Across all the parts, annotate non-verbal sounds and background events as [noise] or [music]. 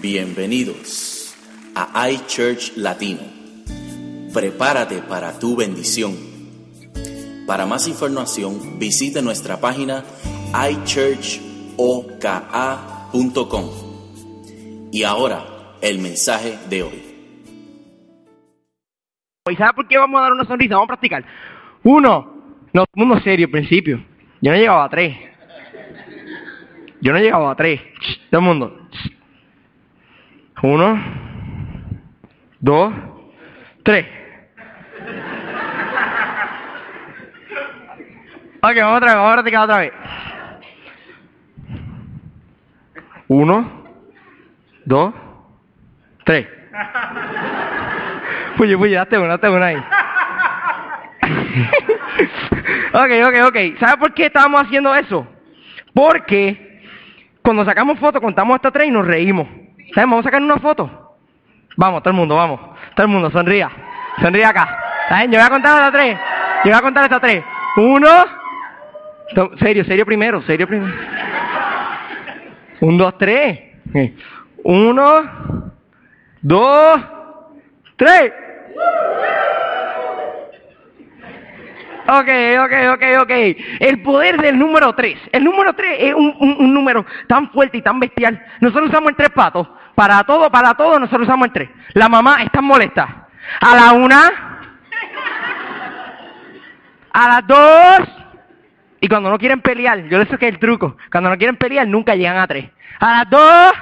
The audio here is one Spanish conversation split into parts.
Bienvenidos a iChurch Latino. Prepárate para tu bendición. Para más información, visite nuestra página iChurchoka.com. Y ahora, el mensaje de hoy. ¿Y sabes por qué vamos a dar una sonrisa? Vamos a practicar. Uno, no, mundo serio al principio. Yo no llegaba a tres. Yo no llegaba a tres. Todo el mundo. Uno, dos, tres. Ok, vamos otra vez, vamos a practicar otra vez. Uno, dos, tres. [laughs] Puye, puye, date una, date una ahí. [laughs] ok, ok, ok. ¿Sabes por qué estábamos haciendo eso? Porque cuando sacamos fotos contamos hasta tres y nos reímos. ¿Sabes? Vamos a sacar una foto. Vamos, todo el mundo, vamos. Todo el mundo, sonría. Sonríe acá. ¿Saben? Yo voy a contar hasta tres. Yo voy a contar hasta tres. Uno. Serio, serio primero, serio primero. Un, dos, tres. Uno, dos, tres. Ok, ok, ok, ok. El poder del número 3. El número 3 es un, un- número tan fuerte y tan bestial. Nosotros usamos el 3 patos. Para todo, para todo, nosotros usamos el 3. La mamá está molesta. A la una. A las dos. Y cuando no quieren pelear, yo les sé que el truco. Cuando no quieren pelear, nunca llegan a 3. A las dos.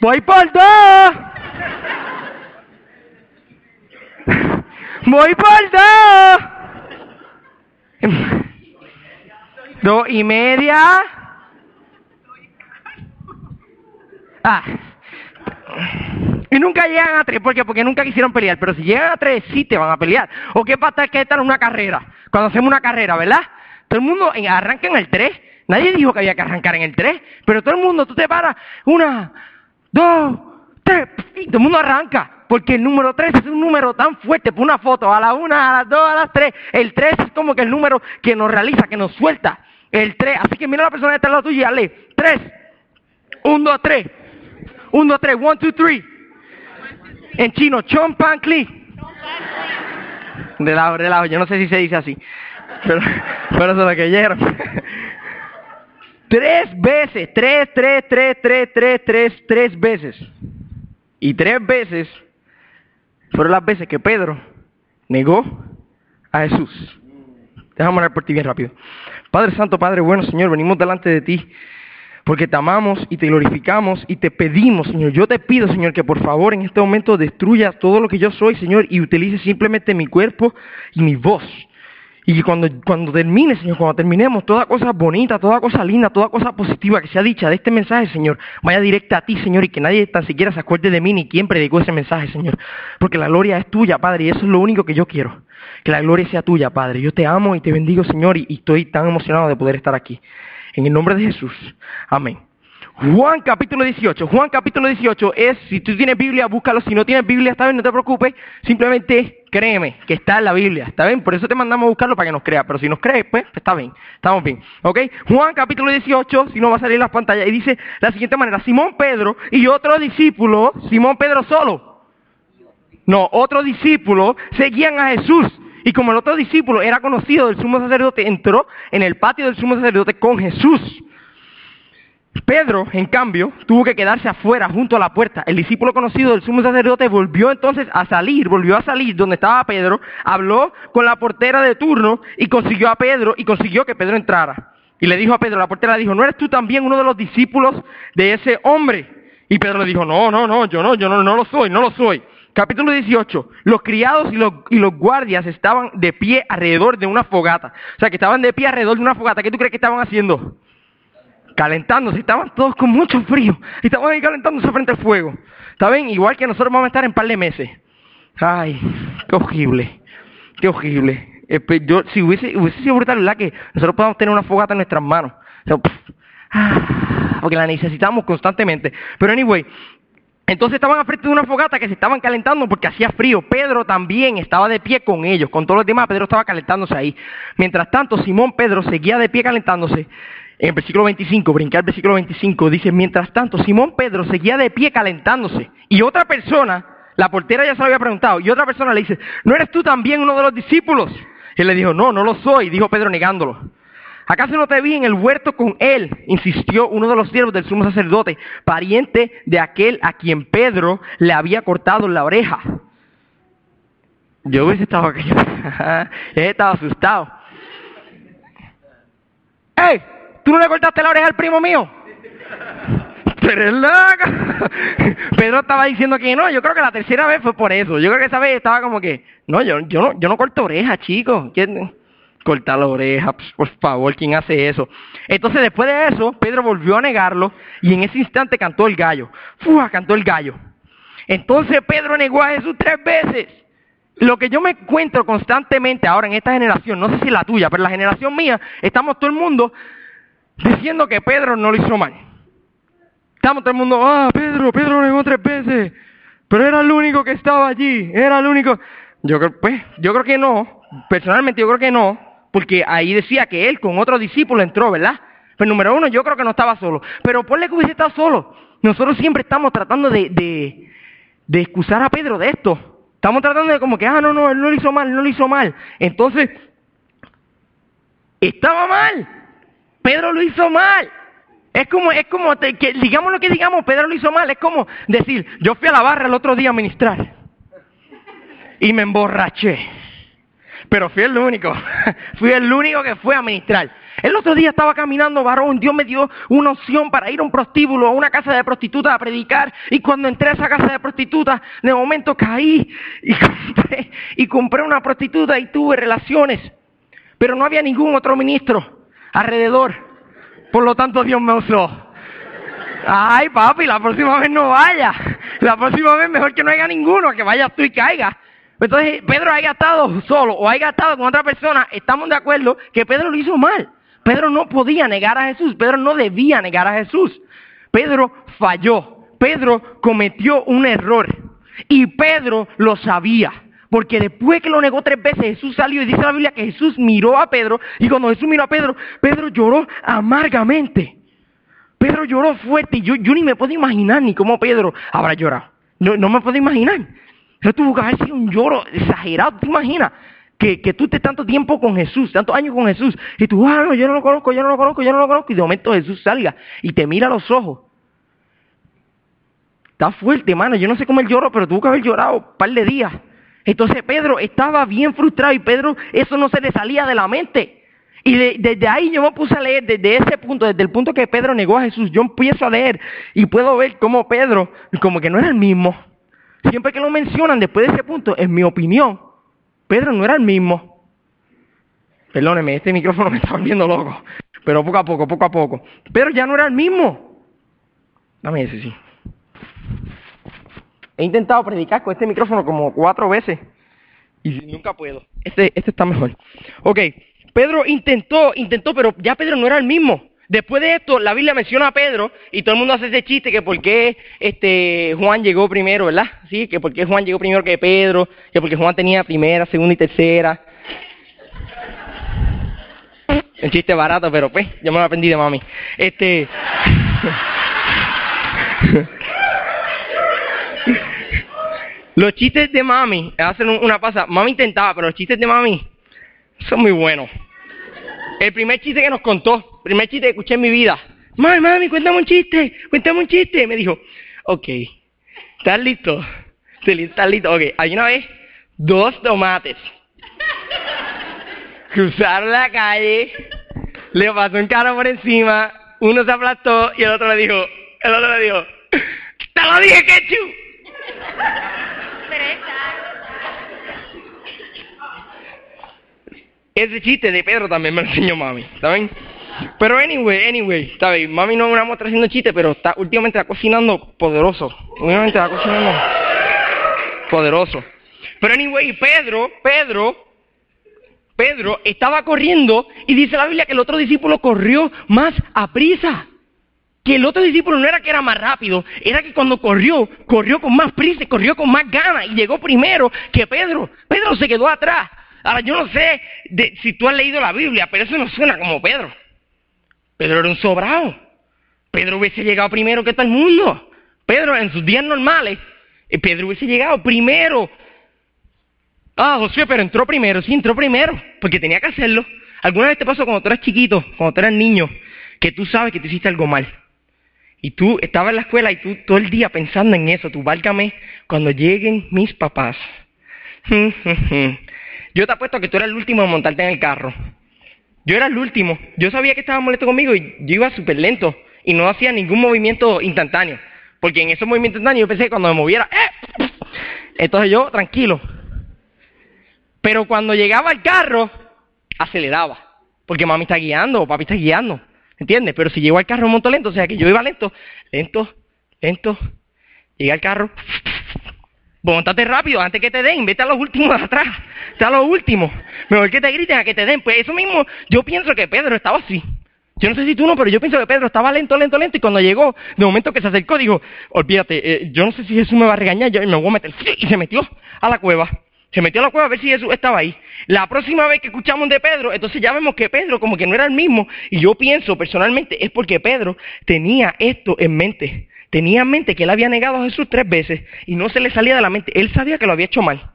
Voy por dos. [laughs] Voy por dos. [laughs] Dos y media. Ah. Y nunca llegan a tres, ¿por qué? Porque nunca quisieron pelear. Pero si llegan a tres, sí te van a pelear. ¿O qué pasa que estar en una carrera? Cuando hacemos una carrera, ¿verdad? Todo el mundo arranca en el tres. Nadie dijo que había que arrancar en el tres. Pero todo el mundo, tú te paras. Una, dos, tres. Y todo el mundo arranca. Porque el número tres es un número tan fuerte. Por una foto, a la una, a las dos, a las tres. El tres es como que el número que nos realiza, que nos suelta. El tres. Así que mira a la persona que está al lado tuyo y dale. Tres. Un, dos, tres. Un, dos, tres. One, two, three. En chino, chon pan cli. De lado, de lado. Yo no sé si se dice así. Pero, pero es lo que oyeron. Tres veces. Tres, tres, tres, tres, tres, tres, tres veces. Y tres veces fueron las veces que Pedro negó a Jesús. Déjame orar por ti bien rápido. Padre Santo, Padre bueno, Señor, venimos delante de ti porque te amamos y te glorificamos y te pedimos, Señor. Yo te pido, Señor, que por favor en este momento destruyas todo lo que yo soy, Señor, y utilices simplemente mi cuerpo y mi voz. Y cuando, cuando termine, Señor, cuando terminemos, toda cosa bonita, toda cosa linda, toda cosa positiva que sea dicha de este mensaje, Señor, vaya directa a ti, Señor, y que nadie tan siquiera se acuerde de mí ni quién predicó ese mensaje, Señor. Porque la gloria es tuya, Padre, y eso es lo único que yo quiero. Que la gloria sea tuya, Padre. Yo te amo y te bendigo, Señor, y, y estoy tan emocionado de poder estar aquí. En el nombre de Jesús. Amén. Juan capítulo 18. Juan capítulo 18 es, si tú tienes Biblia, búscalo. Si no tienes Biblia, está bien, no te preocupes. Simplemente créeme que está en la Biblia. ¿Está bien? Por eso te mandamos a buscarlo para que nos creas. Pero si nos crees, pues está bien. Estamos bien. ¿Ok? Juan capítulo 18, si no va a salir en las pantallas. Y dice la siguiente manera. Simón Pedro y otro discípulo, Simón Pedro solo. No, otro discípulo seguían a Jesús. Y como el otro discípulo era conocido del sumo sacerdote, entró en el patio del sumo sacerdote con Jesús. Pedro, en cambio, tuvo que quedarse afuera junto a la puerta. El discípulo conocido del sumo sacerdote volvió entonces a salir, volvió a salir donde estaba Pedro, habló con la portera de turno y consiguió a Pedro y consiguió que Pedro entrara. Y le dijo a Pedro, la portera le dijo, ¿no eres tú también uno de los discípulos de ese hombre? Y Pedro le dijo, no, no, no, yo no, yo no, no lo soy, no lo soy. Capítulo 18. Los criados y los, y los guardias estaban de pie alrededor de una fogata. O sea, que estaban de pie alrededor de una fogata. ¿Qué tú crees que estaban haciendo? Calentándose. Estaban todos con mucho frío. Y estaban ahí calentándose frente al fuego. ¿Está bien? Igual que nosotros vamos a estar en un par de meses. Ay, qué horrible. Qué horrible. Yo- si hubiese, hubiese sido brutal, ¿verdad? Que nosotros podamos tener una fogata en nuestras manos. O sea, ah, porque la necesitamos constantemente. Pero anyway, Entonces estaban al frente de una fogata que se estaban calentando porque hacía frío. Pedro también estaba de pie con ellos, con todos los demás. Pedro estaba calentándose ahí. Mientras tanto, Simón Pedro seguía de pie calentándose. En el versículo 25, brincar el versículo 25, dice, mientras tanto, Simón Pedro seguía de pie calentándose. Y otra persona, la portera ya se lo había preguntado, y otra persona le dice, ¿no eres tú también uno de los discípulos? Y él le dijo, no, no lo soy, dijo Pedro negándolo. ¿Acaso no te vi en el huerto con él? insistió uno de los siervos del sumo sacerdote, pariente de aquel a quien Pedro le había cortado la oreja. Yo hubiese estado aquí, [laughs] estaba asustado. ¡Ey! ¿Tú no le cortaste la oreja al primo mío? Pero es loca. Pedro estaba diciendo que no, yo creo que la tercera vez fue por eso. Yo creo que esa vez estaba como que, no, yo, yo, no, yo no corto oreja, chicos. ¿Quién? cortar la oreja, pues, por favor, ¿quién hace eso? Entonces después de eso, Pedro volvió a negarlo y en ese instante cantó el gallo. ¡Fua! Cantó el gallo. Entonces Pedro negó a Jesús tres veces. Lo que yo me encuentro constantemente ahora en esta generación, no sé si la tuya, pero la generación mía, estamos todo el mundo diciendo que Pedro no lo hizo mal. Estamos todo el mundo, ah, Pedro, Pedro lo negó tres veces, pero era el único que estaba allí, era el único. Yo creo, pues, yo creo que no, personalmente yo creo que no, porque ahí decía que él con otro discípulo entró, ¿verdad? Pero número uno, yo creo que no estaba solo. Pero ponle que hubiese estado solo. Nosotros siempre estamos tratando de, de, de excusar a Pedro de esto. Estamos tratando de como que, ah, no, no, él no lo hizo mal, no lo hizo mal. Entonces, estaba mal. Pedro lo hizo mal. Es como, es como, que, digamos lo que digamos, Pedro lo hizo mal. Es como decir, yo fui a la barra el otro día a ministrar. Y me emborraché pero fui el único. [laughs] fui el único que fue a ministrar. El otro día estaba caminando varón, Dios me dio una opción para ir a un prostíbulo, a una casa de prostitutas a predicar, y cuando entré a esa casa de prostitutas, de momento caí y [laughs] compré, y compré una prostituta y tuve relaciones, pero no había ningún otro ministro alrededor, por lo tanto Dios me usó. Ay papi, la próxima vez no vaya, la próxima vez mejor que no haya ninguno, que vayas tú y caiga. Entonces, Pedro haya estado solo o haya estado con otra persona, estamos de acuerdo que Pedro lo hizo mal. Pedro no podía negar a Jesús, Pedro no debía negar a Jesús. Pedro falló, Pedro cometió un error y Pedro lo sabía. Porque después que lo negó tres veces, Jesús salió y dice la Biblia que Jesús miró a Pedro y cuando Jesús miró a Pedro, Pedro lloró amargamente. Pedro lloró fuerte y yo, yo ni me puedo imaginar ni cómo Pedro habrá llorado. No, no me puedo imaginar. Eso tuvo que haber sido un lloro exagerado. ¿Te imaginas? Que, que tú estés tanto tiempo con Jesús, tantos años con Jesús, y tú, ah, no, yo no lo conozco, yo no lo conozco, yo no lo conozco, y de momento Jesús salga y te mira a los ojos. Está fuerte, hermano. Yo no sé cómo él lloró, pero tuvo que haber llorado un par de días. Entonces Pedro estaba bien frustrado y Pedro eso no se le salía de la mente. Y desde ahí yo me puse a leer, desde ese punto, desde el punto que Pedro negó a Jesús, yo empiezo a leer y puedo ver cómo Pedro, como que no era el mismo. Siempre que lo mencionan después de ese punto, en mi opinión, Pedro no era el mismo. Perdóneme, este micrófono me está volviendo loco. Pero poco a poco, poco a poco. Pedro ya no era el mismo. Dame ese, sí. He intentado predicar con este micrófono como cuatro veces. Y nunca puedo. Este, este está mejor. Ok, Pedro intentó, intentó, pero ya Pedro no era el mismo. Después de esto, la Biblia menciona a Pedro y todo el mundo hace ese chiste que por qué este, Juan llegó primero, ¿verdad? Sí, que por qué Juan llegó primero que Pedro, que porque Juan tenía primera, segunda y tercera. Un chiste barato, pero pues, yo me lo aprendí de mami. Este. [laughs] [laughs] los chistes de mami hacen una pasa. Mami intentaba, pero los chistes de mami son muy buenos. El primer chiste que nos contó, primer chiste que escuché en mi vida. Mami, mami, cuéntame un chiste, cuéntame un chiste. Me dijo, ok, ¿estás listo? ¿Estás listo? Ok, hay una vez dos tomates. Cruzaron la calle, le pasó un carro por encima, uno se aplastó y el otro le dijo, el otro le dijo, ¡te lo dije, ketchup! Ese chiste de Pedro también me lo enseñó mami, ¿saben? Pero anyway, anyway, ¿sabes? Mami no es una muestra haciendo chistes, pero está, últimamente está cocinando poderoso. Últimamente está cocinando poderoso. Pero anyway, Pedro, Pedro, Pedro estaba corriendo y dice la Biblia que el otro discípulo corrió más a prisa. Que el otro discípulo no era que era más rápido, era que cuando corrió, corrió con más prisa, corrió con más ganas y llegó primero que Pedro. Pedro se quedó atrás. Ahora yo no sé si tú has leído la Biblia, pero eso no suena como Pedro. Pedro era un sobrado. Pedro hubiese llegado primero que todo el mundo. Pedro en sus días normales, eh, Pedro hubiese llegado primero. Ah, José, pero entró primero, sí, entró primero, porque tenía que hacerlo. ¿Alguna vez te pasó cuando tú eras chiquito, cuando tú eras niño, que tú sabes que tú hiciste algo mal? Y tú estabas en la escuela y tú todo el día pensando en eso, tú válgame cuando lleguen mis papás. [laughs] Yo te apuesto que tú eras el último en montarte en el carro. Yo era el último. Yo sabía que estaba molesto conmigo y yo iba súper lento y no hacía ningún movimiento instantáneo. Porque en esos movimientos instantáneos yo pensé que cuando me moviera, ¡eh! entonces yo tranquilo. Pero cuando llegaba al carro, aceleraba. Porque mami está guiando o papi está guiando. ¿Entiendes? Pero si llego al carro un montón lento, o sea que yo iba lento, lento, lento, llegué al carro, montate rápido antes que te den, vete a los últimos de atrás, vete a los últimos. Mejor que te griten a que te den. Pues eso mismo, yo pienso que Pedro estaba así. Yo no sé si tú no, pero yo pienso que Pedro estaba lento, lento, lento, y cuando llegó, de momento que se acercó, dijo, olvídate, eh, yo no sé si Jesús me va a regañar, yo me voy a meter, y se metió a la cueva. Se metió a la cueva a ver si Jesús estaba ahí. La próxima vez que escuchamos de Pedro, entonces ya vemos que Pedro como que no era el mismo. Y yo pienso personalmente es porque Pedro tenía esto en mente. Tenía en mente que él había negado a Jesús tres veces y no se le salía de la mente. Él sabía que lo había hecho mal.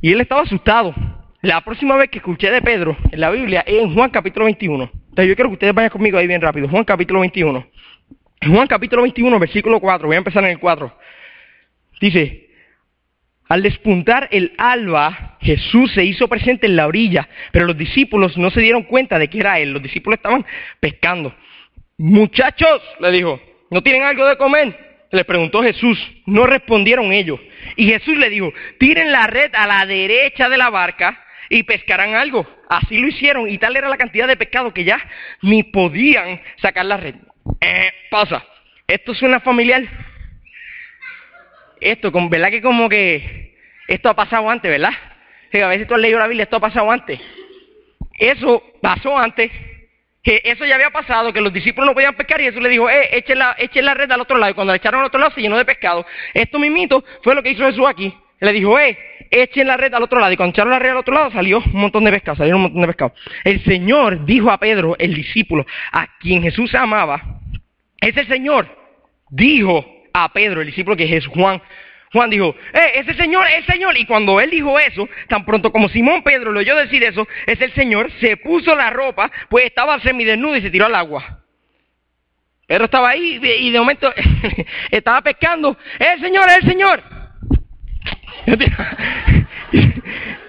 Y él estaba asustado. La próxima vez que escuché de Pedro en la Biblia es en Juan capítulo 21. Entonces yo quiero que ustedes vayan conmigo ahí bien rápido. Juan capítulo 21. Juan capítulo 21, versículo 4. Voy a empezar en el 4. Dice, al despuntar el alba, Jesús se hizo presente en la orilla, pero los discípulos no se dieron cuenta de que era él. Los discípulos estaban pescando. Muchachos, le dijo, ¿no tienen algo de comer? Le preguntó Jesús. No respondieron ellos. Y Jesús le dijo, tiren la red a la derecha de la barca y pescarán algo. Así lo hicieron y tal era la cantidad de pescado que ya ni podían sacar la red. Eh, pasa. Esto suena familiar esto, con, ¿verdad que como que esto ha pasado antes, verdad? a veces tú has leído la Biblia, esto ha pasado antes. Eso pasó antes, que eso ya había pasado, que los discípulos no podían pescar y Jesús le dijo, eh, echen la, la red al otro lado. Y cuando la echaron al otro lado se llenó de pescado. Esto mismito fue lo que hizo Jesús aquí. Le dijo, eh, echen la red al otro lado. Y cuando echaron la red al otro lado salió un montón de pescado, salieron un montón de pescado. El Señor dijo a Pedro, el discípulo, a quien Jesús amaba, ese Señor dijo a Pedro, el discípulo que es Juan. Juan dijo, eh, ese señor es el señor. Y cuando él dijo eso, tan pronto como Simón Pedro lo oyó decir eso, es el señor, se puso la ropa, pues estaba semidesnudo y se tiró al agua. Pedro estaba ahí y de momento [laughs] estaba pescando. ¡Es el señor, es el señor! [laughs]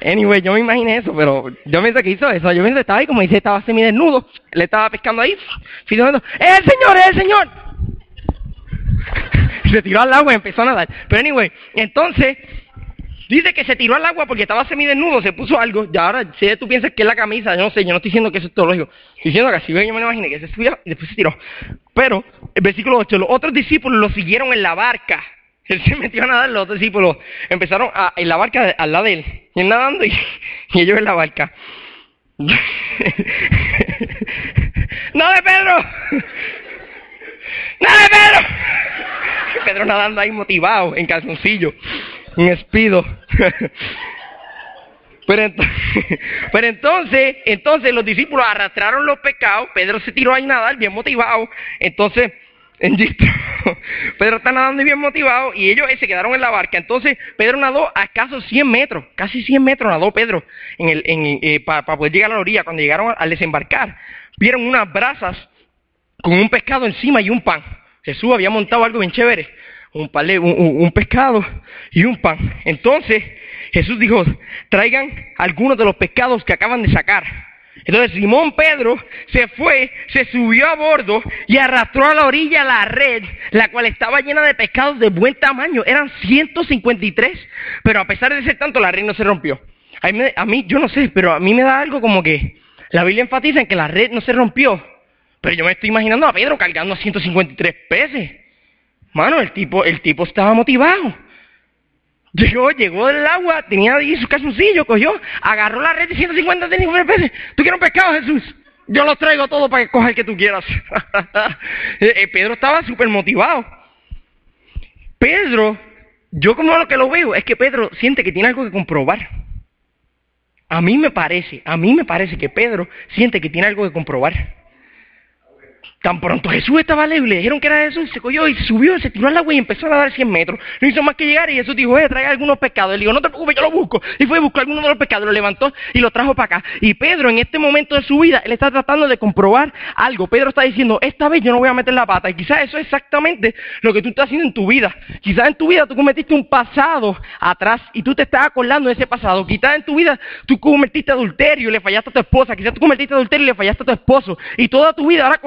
Anyway, yo me imaginé eso, pero yo pensé que hizo eso. Yo pensé que estaba ahí, como dice, estaba semidesnudo. Le estaba pescando ahí. ¡Es el señor, es el señor! Se tiró al agua y empezó a nadar. Pero anyway, entonces, dice que se tiró al agua porque estaba semidesnudo, se puso algo, y ahora si tú piensas que es la camisa, yo no sé, yo no estoy diciendo que eso es teológico, estoy diciendo que así yo me lo imaginé, que se subió y después se tiró. Pero, el versículo 8, los otros discípulos lo siguieron en la barca. [laughs] Él se metió a nadar, los otros discípulos empezaron a, en la barca al lado de él, y nadando y, [laughs] y ellos en la barca. [laughs] ¡No de Pedro! ¡No de Pedro! Pedro nadando ahí motivado, en calzoncillo, en espido. [laughs] [laughs] Pero, entonces, entonces los discípulos arrastraron los pecados, Pedro se tiró ahí a nadar bien motivado, entonces, en [laughs] Pedro está nadando bien motivado y ellos se quedaron en la barca. Entonces Pedro nadó a escasos 100 metros, casi 100 metros nadó Pedro en el, eh, para poder llegar a la orilla. Cuando llegaron al desembarcar, vieron unas brasas con un pescado encima y un pan. Jesús había montado algo bien chévere, un, un, pescado y un pan. Entonces Jesús dijo, traigan algunos de los pescados que acaban de sacar. Entonces Simón Pedro se fue, se subió a bordo y arrastró a la orilla la red, la cual estaba llena de pescados de buen tamaño. Eran 153, pero a pesar de ser tanto, la red no se rompió. A mí, yo no sé, pero a mí me da algo como que la Biblia enfatiza en que la red no se rompió. Pero yo me estoy imaginando a Pedro cargando a 153 peces. Mano, el tipo, el tipo estaba motivado. Llegó, llegó del agua, tenía ahí su calzoncillo, cogió, agarró la red de 150 peces. ¿Tú quieres un pescado, Jesús? yo los traigo todos para que coja el que tú quieras. [laughs] Eh, eh, Pedro estaba súper motivado. Pedro, yo como lo que lo veo, es que Pedro siente que tiene algo que comprobar. A mí me parece, a mí me parece que Pedro siente que tiene algo que comprobar. Tan pronto Jesús estaba lejos, le dijeron que era Jesús, se cogió y subió, se tiró al agua y empezó a nadar 100 metros. No hizo más que llegar y Jesús dijo, eh, trae algunos pescados. Él dijo, no te preocupes, yo lo busco. Y fue a buscar algunos de los pescados, lo levantó y lo trajo para acá. Y Pedro, en este momento de su vida, él está tratando de comprobar algo. Pedro está diciendo, esta vez yo no voy a meter la pata. Y quizás eso es exactamente lo que tú estás haciendo en tu vida. Quizás en tu vida tú cometiste un pasado atrás y tú te estás acordando de ese pasado. Quizás en tu vida tú cometiste adulterio y le fallaste a tu esposa. Quizás tú cometiste adulterio y le fallaste a tu esposo. Y toda tu vida ahora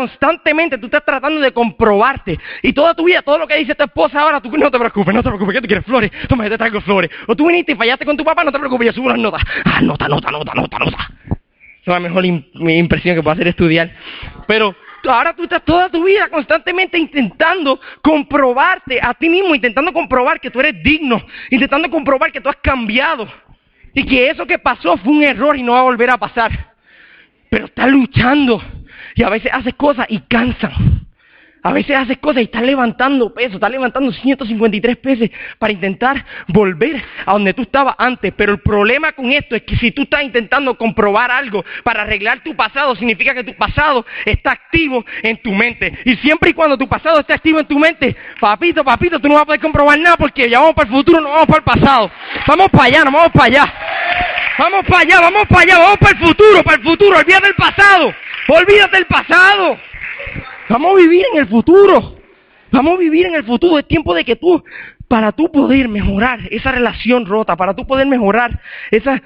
constantemente tú estás tratando de comprobarte. Y toda tu vida, todo lo que dice tu esposa ahora, tú no te preocupes, no te preocupes, que tú quieres flores, toma, yo te traigo flores. O tú viniste y fallaste con tu papá, no te preocupes, yo subo las notas. Ah, nota, nota, nota, nota, nota. es la mejor impresión que puedo hacer estudiar. Pero ahora tú estás toda tu vida constantemente intentando comprobarte a ti mismo, intentando comprobar que tú eres digno, intentando comprobar que tú has cambiado y que eso que pasó fue un error y no va a volver a pasar. Pero estás luchando y a veces haces cosas y cansan. A veces haces cosas y estás levantando peso, estás levantando 153 pesos para intentar volver a donde tú estabas antes. Pero el problema con esto es que si tú estás intentando comprobar algo para arreglar tu pasado, significa que tu pasado está activo en tu mente. Y siempre y cuando tu pasado esté activo en tu mente, papito, papito, tú no vas a poder comprobar nada porque ya vamos para el futuro, no vamos para el pasado. Vamos para allá, no vamos para allá. Vamos para allá, vamos para allá, vamos para el futuro, para el futuro. Olvídate del pasado. Olvídate del pasado. Vamos a vivir en el futuro. Vamos a vivir en el futuro. Es tiempo de que tú, para tú poder mejorar esa relación rota, para tú poder mejorar esa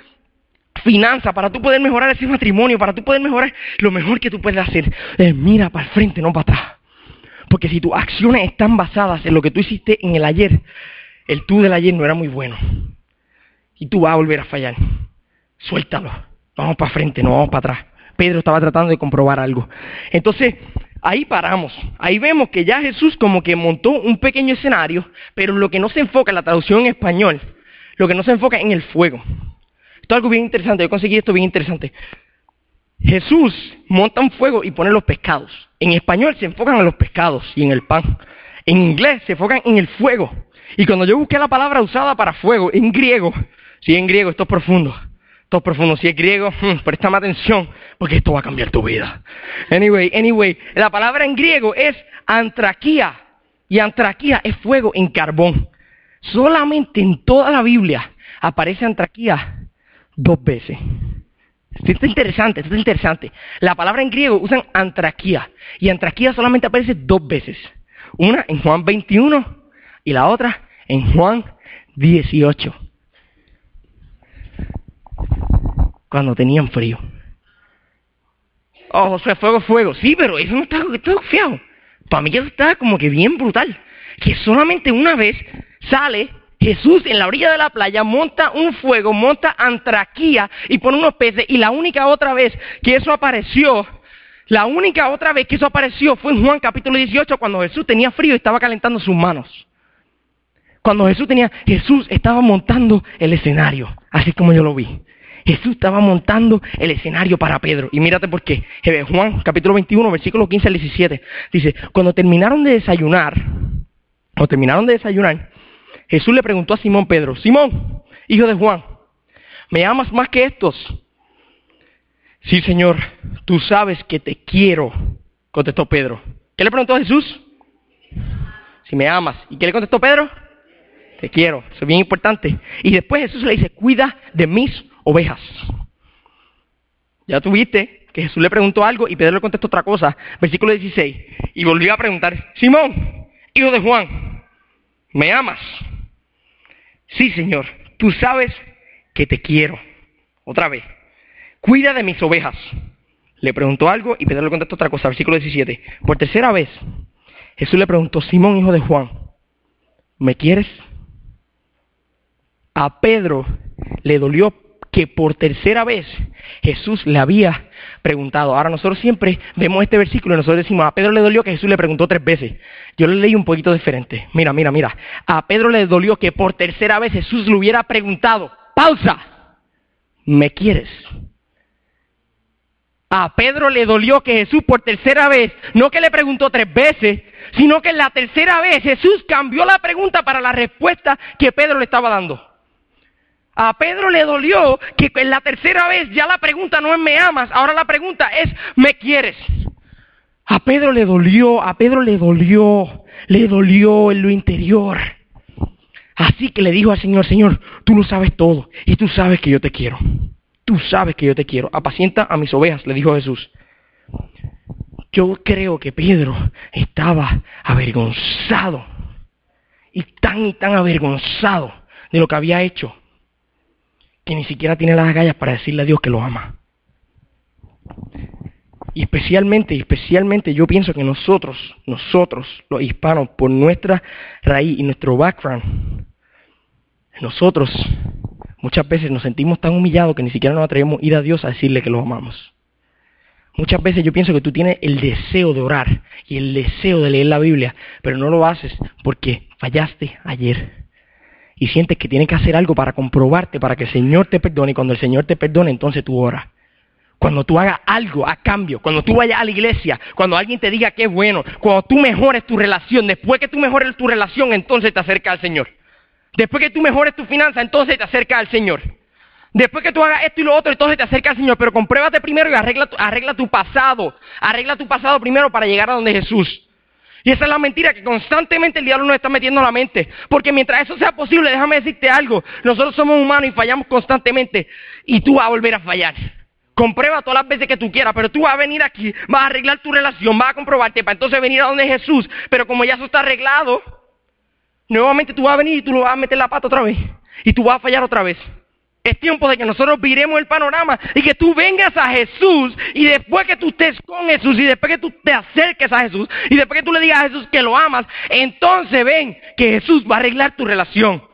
finanza, para tú poder mejorar ese matrimonio, para tú poder mejorar, lo mejor que tú puedes hacer es mira para el frente, no para atrás. Porque si tus acciones están basadas en lo que tú hiciste en el ayer, el tú del ayer no era muy bueno. Y tú vas a volver a fallar. Suéltalo. Vamos para frente, no vamos para atrás. Pedro estaba tratando de comprobar algo. Entonces, ahí paramos. Ahí vemos que ya Jesús como que montó un pequeño escenario, pero lo que no se enfoca en la traducción en español, lo que no se enfoca en el fuego. Esto es algo bien interesante, yo conseguí esto bien interesante. Jesús monta un fuego y pone los pescados. En español se enfocan en los pescados y en el pan. En inglés se enfocan en el fuego. Y cuando yo busqué la palabra usada para fuego en griego, sí, en griego, esto es profundo todo profundo. Si es griego, hmm, préstame atención, porque esto va a cambiar tu vida. Anyway, anyway, la palabra en griego es antraquía. Y antraquía es fuego en carbón. Solamente en toda la Biblia aparece antraquía dos veces. Esto está interesante, esto está interesante. La palabra en griego usan antraquía. Y antraquía solamente aparece dos veces. Una en Juan 21 y la otra en Juan 18 cuando tenían frío. Oh, José, fuego, fuego. Sí, pero eso no está, está fiado. Para mí eso está como que bien brutal. Que solamente una vez sale Jesús en la orilla de la playa, monta un fuego, monta antraquía y pone unos peces. Y la única otra vez que eso apareció, la única otra vez que eso apareció fue en Juan capítulo 18 cuando Jesús tenía frío y estaba calentando sus manos. Cuando Jesús tenía, Jesús estaba montando el escenario, así como yo lo vi. Jesús estaba montando el escenario para Pedro. Y mírate por qué. Juan capítulo 21, versículo 15 al 17. Dice, cuando terminaron de desayunar, o terminaron de desayunar, Jesús le preguntó a Simón Pedro, Simón, hijo de Juan, ¿me amas más que estos? Sí, Señor, tú sabes que te quiero, contestó Pedro. ¿Qué le preguntó a Jesús? Si me amas. ¿Y qué le contestó Pedro? Te quiero. Eso es bien importante. Y después Jesús le dice, cuida de mis ovejas. Ya tuviste que Jesús le preguntó algo y Pedro le contestó otra cosa. Versículo 16. Y volvió a preguntar, Simón, hijo de Juan, ¿me amas? Sí, Señor, tú sabes que te quiero. Otra vez, cuida de mis ovejas. Le preguntó algo y Pedro le contestó otra cosa. Versículo 17. Por tercera vez, Jesús le preguntó, Simón, hijo de Juan, ¿me quieres? A Pedro le dolió que por tercera vez Jesús le había preguntado. Ahora nosotros siempre vemos este versículo y nosotros decimos, a Pedro le dolió que Jesús le preguntó tres veces. Yo lo leí un poquito diferente. Mira, mira, mira. A Pedro le dolió que por tercera vez Jesús le hubiera preguntado, pausa, ¿me quieres? A Pedro le dolió que Jesús por tercera vez, no que le preguntó tres veces, sino que en la tercera vez Jesús cambió la pregunta para la respuesta que Pedro le estaba dando. A Pedro le dolió que en la tercera vez ya la pregunta no es me amas, ahora la pregunta es me quieres. A Pedro le dolió, a Pedro le dolió, le dolió en lo interior. Así que le dijo al Señor, Señor, tú lo sabes todo y tú sabes que yo te quiero tú sabes que yo te quiero. Apacienta a mis ovejas, le dijo Jesús. Yo creo que Pedro estaba avergonzado y tan y tan avergonzado de lo que había hecho que ni siquiera tiene las agallas para decirle a Dios que lo ama. Y especialmente, especialmente yo pienso que nosotros, nosotros, los hispanos, por nuestra raíz y nuestro background, nosotros Muchas veces nos sentimos tan humillados que ni siquiera nos atrevemos a ir a Dios a decirle que lo amamos. Muchas veces yo pienso que tú tienes el deseo de orar y el deseo de leer la Biblia, pero no lo haces porque fallaste ayer. Y sientes que tienes que hacer algo para comprobarte, para que el Señor te perdone. Y cuando el Señor te perdone, entonces tú oras. Cuando tú hagas algo a cambio, cuando tú vayas a la iglesia, cuando alguien te diga que es bueno, cuando tú mejores tu relación, después que tú mejores tu relación, entonces te acercas al Señor. Después que tú mejores tu finanza, entonces te acercas al Señor. Después que tú hagas esto y lo otro, entonces te acercas al Señor. Pero compruébate primero y arregla tu, arregla tu pasado. Arregla tu pasado primero para llegar a donde Jesús. Y esa es la mentira que constantemente el diablo nos está metiendo a la mente. Porque mientras eso sea posible, déjame decirte algo. Nosotros somos humanos y fallamos constantemente. Y tú vas a volver a fallar. Comprueba todas las veces que tú quieras, pero tú vas a venir aquí, vas a arreglar tu relación, vas a comprobarte para entonces venir a donde Jesús. Pero como ya eso está arreglado, nuevamente tú vas a venir y tú lo vas a meter la pata otra vez. Y tú vas a fallar otra vez. Es tiempo de que nosotros viremos el panorama y que tú vengas a Jesús y después que tú estés con Jesús y después que tú te acerques a Jesús y después que tú le digas a Jesús que lo amas, entonces ven que Jesús va a arreglar tu relación.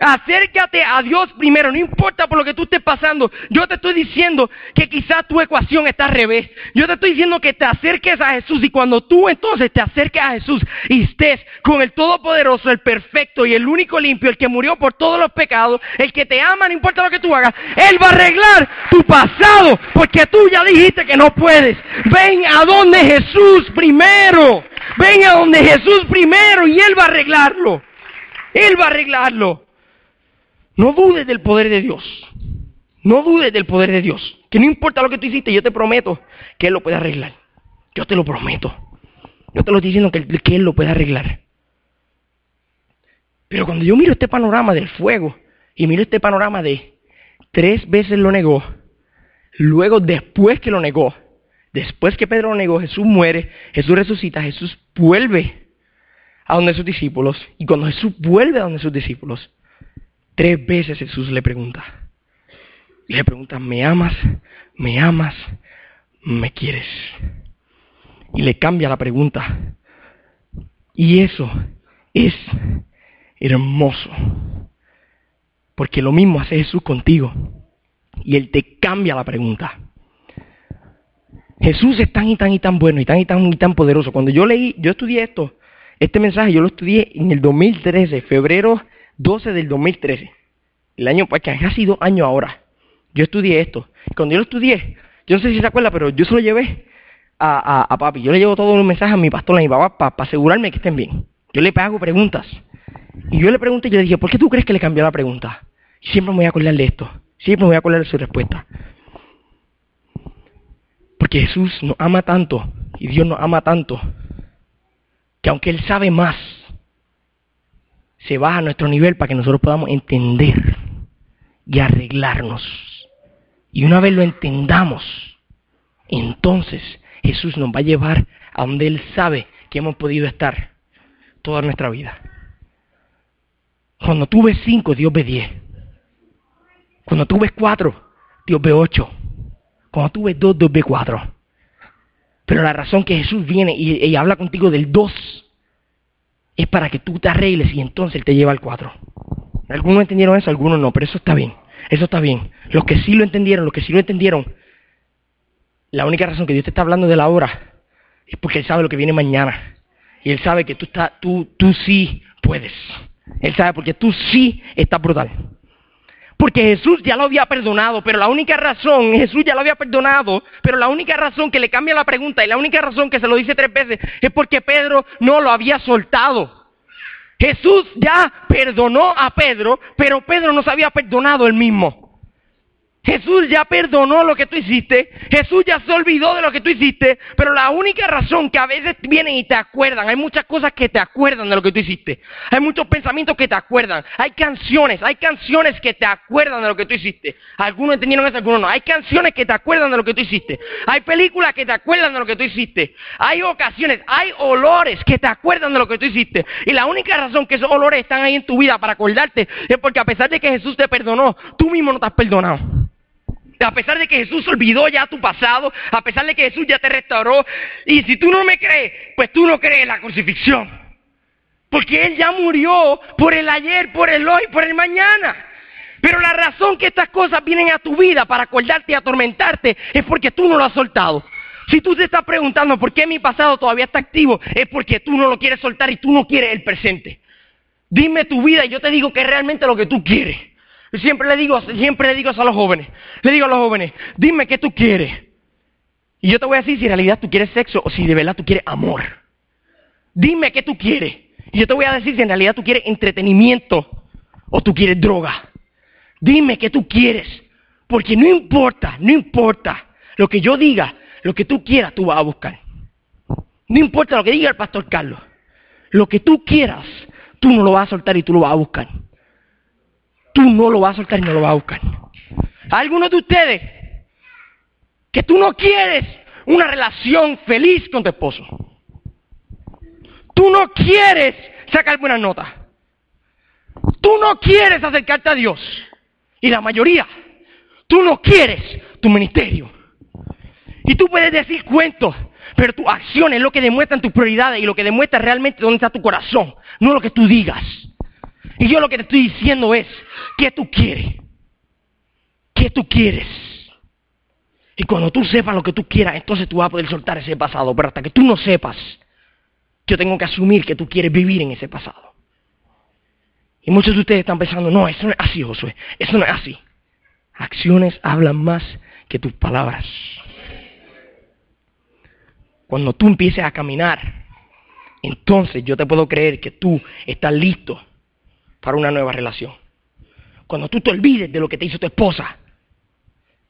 Acércate a Dios primero, no importa por lo que tú estés pasando. Yo te estoy diciendo que quizás tu ecuación está al revés. Yo te estoy diciendo que te acerques a Jesús y cuando tú entonces te acerques a Jesús y estés con el Todopoderoso, el perfecto y el único limpio, el que murió por todos los pecados, el que te ama, no importa lo que tú hagas, Él va a arreglar tu pasado porque tú ya dijiste que no puedes. Ven a donde Jesús primero. Ven a donde Jesús primero y Él va a arreglarlo. Él va a arreglarlo. No dudes del poder de Dios. No dudes del poder de Dios. Que no importa lo que tú hiciste, yo te prometo que Él lo puede arreglar. Yo te lo prometo. Yo te lo estoy diciendo que, Él lo puede arreglar. Pero cuando yo miro este panorama del fuego y miro este panorama de tres veces lo negó, luego después que lo negó, después que Pedro lo negó, Jesús muere, Jesús resucita, Jesús vuelve a donde sus discípulos. Y cuando Jesús vuelve a donde sus discípulos, Tres veces Jesús le pregunta. Le pregunta, ¿me amas? ¿Me amas? ¿Me quieres? Y le cambia la pregunta. Y eso es hermoso. Porque lo mismo hace Jesús contigo. Y Él te cambia la pregunta. Jesús es tan y tan y tan bueno y tan y tan y tan poderoso. Cuando yo leí, yo estudié esto, este mensaje yo lo estudié en el 2013, febrero 12 del 2013. El año, pues que ha sido año ahora. Yo estudié esto. Cuando yo lo estudié, yo no sé si se acuerda, pero yo se lo llevé a, papi. Yo le llevo todos los mensajes a mi pastor, a mi papá, para asegurarme que estén bien. Yo le hago preguntas. Y yo le pregunté, yo le dije, ¿por qué tú crees que le cambió la pregunta? siempre me voy a acordar de esto. Siempre me voy a acordar de su respuesta. Porque Jesús nos ama tanto y Dios nos ama tanto que aunque Él sabe más se baja a nuestro nivel para que nosotros podamos entender y arreglarnos. Y una vez lo entendamos, entonces Jesús nos va a llevar a donde Él sabe que hemos podido estar toda nuestra vida. Cuando tú ves cinco, Dios ve diez. Cuando tú ves cuatro, Dios ve ocho. Cuando tú ves dos, Dios ve cuatro. Pero la razón que Jesús viene y, y habla contigo del dos es para que tú te arregles y entonces Él te lleva al cuatro. Algunos entendieron eso, algunos no, pero eso está bien. Eso está bien. Los que sí lo entendieron, los que sí lo entendieron, la única razón que Dios te está hablando de la hora es porque Él sabe lo que viene mañana. Y Él sabe que tú, está, tú, tú sí puedes. Él sabe porque tú sí estás brutal. Porque Jesús ya lo había perdonado, pero la única razón, [laughs] Jesús ya lo había perdonado, pero la única razón que le cambia la pregunta y la única razón que se lo dice tres veces es porque Pedro no lo había soltado. Jesús ya perdonó a Pedro, pero Pedro no se había perdonado él mismo. Jesús ya perdonó lo que tú hiciste, Jesús ya se olvidó de lo que tú hiciste, pero la única razón que a veces vienen y te acuerdan, hay muchas cosas que te acuerdan de lo que tú hiciste, hay muchos pensamientos que te acuerdan, hay canciones, hay canciones que te acuerdan de lo que tú hiciste, algunos entendieron eso, algunos no, hay canciones que te acuerdan de lo que tú hiciste, hay películas que te acuerdan de lo que tú hiciste, hay ocasiones, hay olores que te acuerdan de lo que tú hiciste, y la única razón que esos olores están ahí en tu vida para acordarte es porque a pesar de que Jesús te perdonó, tú mismo no te has perdonado. A pesar de que Jesús olvidó ya tu pasado, a pesar de que Jesús ya te restauró. Y si tú no me crees, pues tú no crees en la crucifixión. Porque Él ya murió por el ayer, por el hoy, por el mañana. Pero la razón que estas cosas vienen a tu vida para acordarte y atormentarte es porque tú no lo has soltado. Si tú te estás preguntando por qué mi pasado todavía está activo, es porque tú no lo quieres soltar y tú no quieres el presente. Dime tu vida y yo te digo que es realmente lo que tú quieres. Siempre le digo, siempre le digo a los jóvenes, le digo a los jóvenes, dime qué tú quieres. Y yo te voy a decir si en realidad tú quieres sexo o si de verdad tú quieres amor. Dime qué tú quieres. Y yo te voy a decir si en realidad tú quieres entretenimiento o tú quieres droga. Dime qué tú quieres. Porque no importa, no importa lo que yo diga, lo que tú quieras, tú vas a buscar. No importa lo que diga el pastor Carlos. Lo que tú quieras, tú no lo vas a soltar y tú lo vas a buscar tú no lo vas a soltar y no lo vas a buscar. Algunos de ustedes que tú no quieres una relación feliz con tu esposo. Tú no quieres sacar buenas notas. Tú no quieres acercarte a Dios. Y la mayoría, tú no quieres tu ministerio. Y tú puedes decir cuentos, pero tu acción es lo que demuestran tus prioridades y lo que demuestra realmente dónde está tu corazón, no lo que tú digas. Y yo lo que te estoy diciendo es, ¿qué tú quieres? ¿Qué tú quieres? Y cuando tú sepas lo que tú quieras, entonces tú vas a poder soltar ese pasado. Pero hasta que tú no sepas, yo tengo que asumir que tú quieres vivir en ese pasado. Y muchos de ustedes están pensando, no, eso no es así, Josué. Eso no es así. Acciones hablan más que tus palabras. Cuando tú empieces a caminar, entonces yo te puedo creer que tú estás listo para una nueva relación. Cuando tú te olvides de lo que te hizo tu esposa,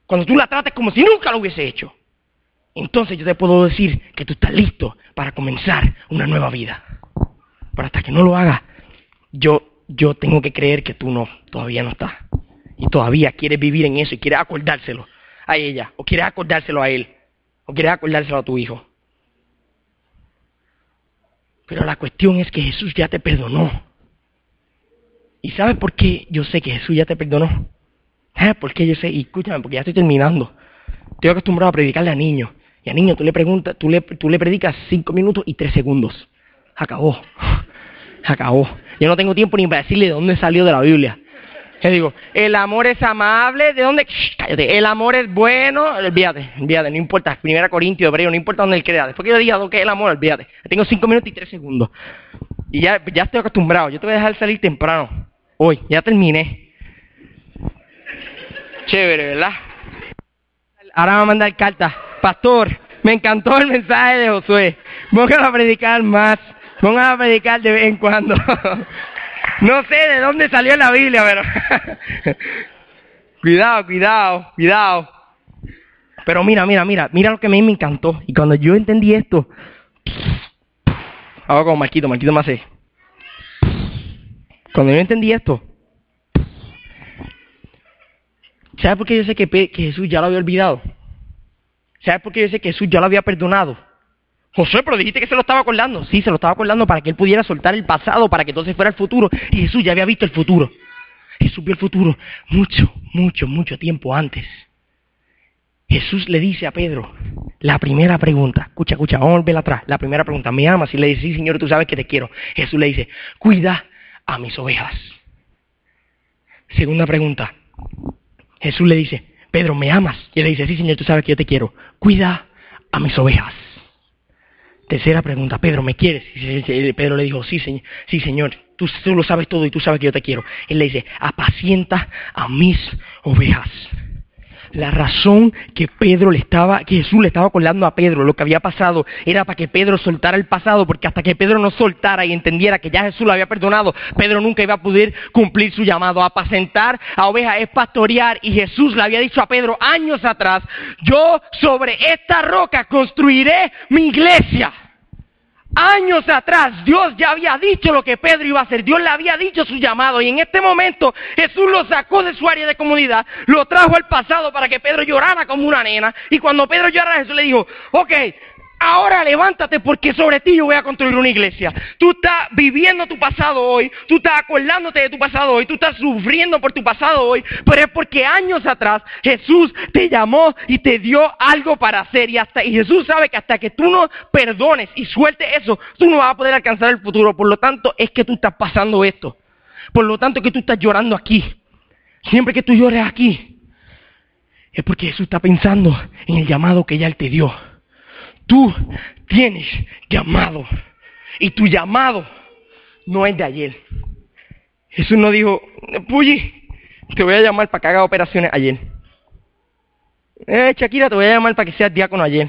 cuando tú la trates como si nunca lo hubiese hecho, entonces yo te puedo decir que tú estás listo para comenzar una nueva vida. Pero hasta que no lo hagas, yo, yo tengo que creer que tú no, todavía no estás. Y todavía quieres vivir en eso y quieres acordárselo a ella, o quieres acordárselo a él, o quieres acordárselo a tu hijo. Pero la cuestión es que Jesús ya te perdonó. ¿Y sabes por qué yo sé que Jesús ya te perdonó? ¿Eh? Porque yo sé, y escúchame, porque ya estoy terminando. Estoy acostumbrado a predicarle a niños. Y a niños tú le preguntas, tú le, tú le predicas cinco minutos y tres segundos. Acabó. [laughs] Acabó. Yo no tengo tiempo ni para decirle de dónde salió de la Biblia. Yo digo, el amor es amable, ¿de dónde? cállate, el amor es bueno, olvídate, olvídate, no importa, primera Corintio, hebreo, no importa dónde él crea. Después que yo diga lo que es el amor, olvídate. Tengo cinco minutos y tres segundos. Y ya, ya estoy acostumbrado, yo te voy a dejar salir temprano. Hoy, ya terminé. Chévere, ¿verdad? Ahora me va a mandar carta. Pastor, me encantó el mensaje de Josué. Pongan a predicar más. Pongan a predicar de vez en cuando. [laughs] no sé de dónde salió la Biblia, pero... [laughs] cuidado, cuidado, cuidado. Pero mira, mira, mira, mira lo que a mí me encantó. Y cuando yo entendí esto, hago como Marquito, Marquito me hace. Cuando yo entendí esto, ¿sabes por qué yo sé que, Jesús ya lo había olvidado? ¿Sabes por qué yo sé que Jesús ya lo había perdonado? José, pero dijiste que se lo estaba acordando. Sí, se lo estaba acordando para que él pudiera soltar el pasado, para que entonces fuera el futuro. Y Jesús ya había visto el futuro. Jesús vio el futuro mucho, mucho, mucho tiempo antes. Jesús le dice a Pedro, la primera pregunta, escucha, escucha, vamos a volver atrás. La primera pregunta, ¿me amas? Y le dice, sí, Señor, tú sabes que te quiero. Jesús le dice, cuida a mis ovejas. Segunda pregunta. Jesús le dice, Pedro, ¿me amas? Y él le dice, sí, Señor, tú sabes que yo te quiero. Cuida a mis ovejas. Tercera pregunta, Pedro, ¿me quieres? Pedro le dijo, sí, señor, sí, señor, tú, tú lo sabes todo y tú sabes que yo te quiero. Él le dice, apacienta a mis ovejas. La razón que Pedro le estaba, que Jesús le estaba acordando a Pedro lo que había pasado era para que Pedro soltara el pasado, porque hasta que Pedro no soltara y entendiera que ya Jesús lo había perdonado, Pedro nunca iba a poder cumplir su llamado. Apacentar a ovejas es pastorear y Jesús le había dicho a Pedro años atrás, yo sobre esta roca construiré mi iglesia. Años atrás Dios ya había dicho lo que Pedro iba a hacer, Dios le había dicho su llamado. Y en este momento Jesús lo sacó de su área de comunidad, lo trajo al pasado para que Pedro llorara como una nena. Y cuando Pedro llorara Jesús le dijo, ok, Ahora levántate porque sobre ti yo voy a construir una iglesia. Tú estás viviendo tu pasado hoy, tú estás acordándote de tu pasado hoy, tú estás sufriendo por tu pasado hoy, pero es porque años atrás Jesús te llamó y te dio algo para hacer y hasta y Jesús sabe que hasta que tú no perdones y sueltes eso, tú no vas a poder alcanzar el futuro. Por lo tanto, es que tú estás pasando esto. Por lo tanto, que tú estás llorando aquí. Siempre que tú llores aquí, es porque Jesús está pensando en el llamado que ya él te dio. Tú tienes llamado. Y tu llamado no es de ayer. Jesús no dijo, Puyi, te voy a llamar para que haga operaciones ayer. Eh, Shakira, te voy a llamar para que seas diácono ayer.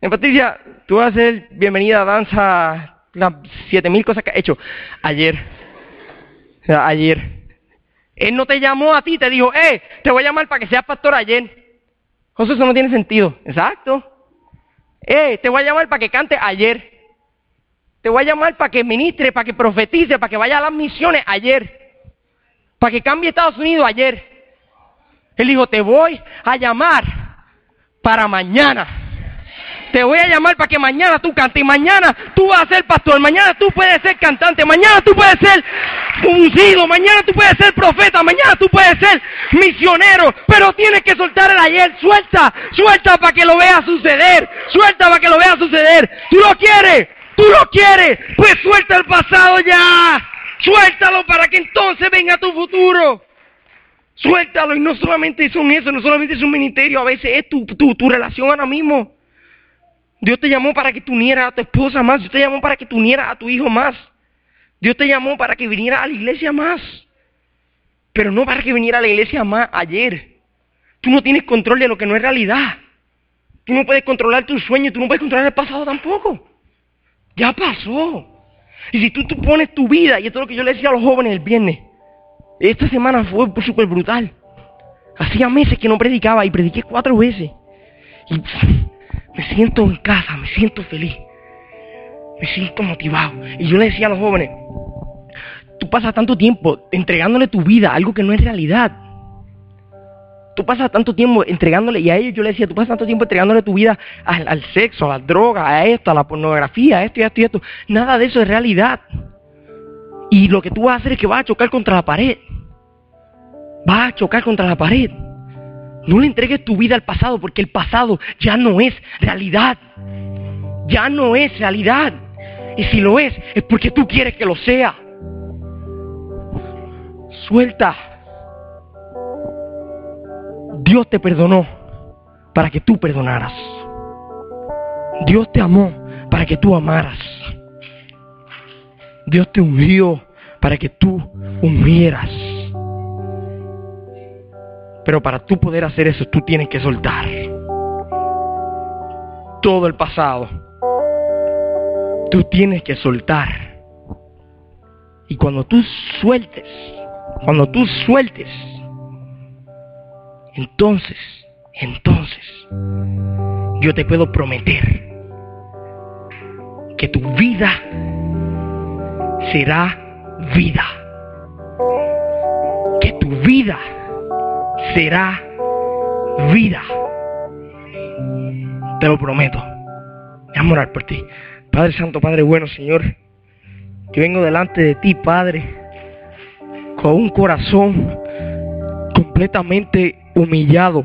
En Patricia, tú vas a hacer bienvenida a danza, las siete mil cosas que has hecho ayer. ayer. Él no te llamó a ti, te dijo, eh, te voy a llamar para que seas pastor ayer. José, eso no tiene sentido. Exacto. Eh, te voy a llamar para que cante ayer. Te voy a llamar para que ministre, para que profetice, para que vaya a las misiones ayer. Para que cambie Estados Unidos ayer. Él dijo, te voy a llamar para mañana. Te voy a llamar para que mañana tú cantes. Y mañana tú vas a ser pastor. Mañana tú puedes ser cantante. Mañana tú puedes ser ungido. Mañana tú puedes ser profeta. Mañana tú puedes ser misionero. Pero tienes que soltar el ayer. Suelta. Suelta para que lo veas suceder. Suelta para que lo veas suceder. Tú lo quieres. Tú lo quieres. Pues suelta el pasado ya. Suéltalo para que entonces venga tu futuro. Suéltalo y no solamente son eso, no solamente es un ministerio, a veces es tu, tu, tu relación ahora mismo. Dios te llamó para que tú unieras a tu esposa más. Dios te llamó para que tú unieras a tu hijo más. Dios te llamó para que viniera a la iglesia más. Pero no para que viniera a la iglesia más ayer. Tú no tienes control de lo que no es realidad. Tú no puedes controlar tus sueños, tú no puedes controlar el pasado tampoco. Ya pasó. Y si tú, tú pones tu vida, y esto es lo que yo le decía a los jóvenes el viernes, esta semana fue súper brutal. Hacía meses que no predicaba y prediqué cuatro veces. Me siento en casa, me siento feliz, me siento motivado. Y yo le decía a los jóvenes, tú pasas tanto tiempo entregándole tu vida a algo que no es realidad. Tú pasas tanto tiempo entregándole, y a ellos yo les decía, tú pasas tanto tiempo entregándole tu vida al, sexo, a la droga, a esto, a la pornografía, a esto y a esto y esto. Nada de eso es realidad. Y lo que tú vas a hacer es que vas a chocar contra la pared. Vas a chocar contra la pared. No le entregues tu vida al pasado porque el pasado ya no es realidad. Ya no es realidad. Y si lo es, es porque tú quieres que lo sea. Suelta. Dios te perdonó para que tú perdonaras. Dios te amó para que tú amaras. Dios te ungió para que tú ungieras. Pero para tú poder hacer eso, tú tienes que soltar todo el pasado. Tú tienes que soltar. Y cuando tú sueltes, cuando tú sueltes, entonces, entonces, yo te puedo prometer que tu vida será vida. Que tu vida será vida. Te lo prometo. A orar por ti. Padre Santo, Padre bueno, Señor, que vengo delante de ti, Padre, con un corazón completamente humillado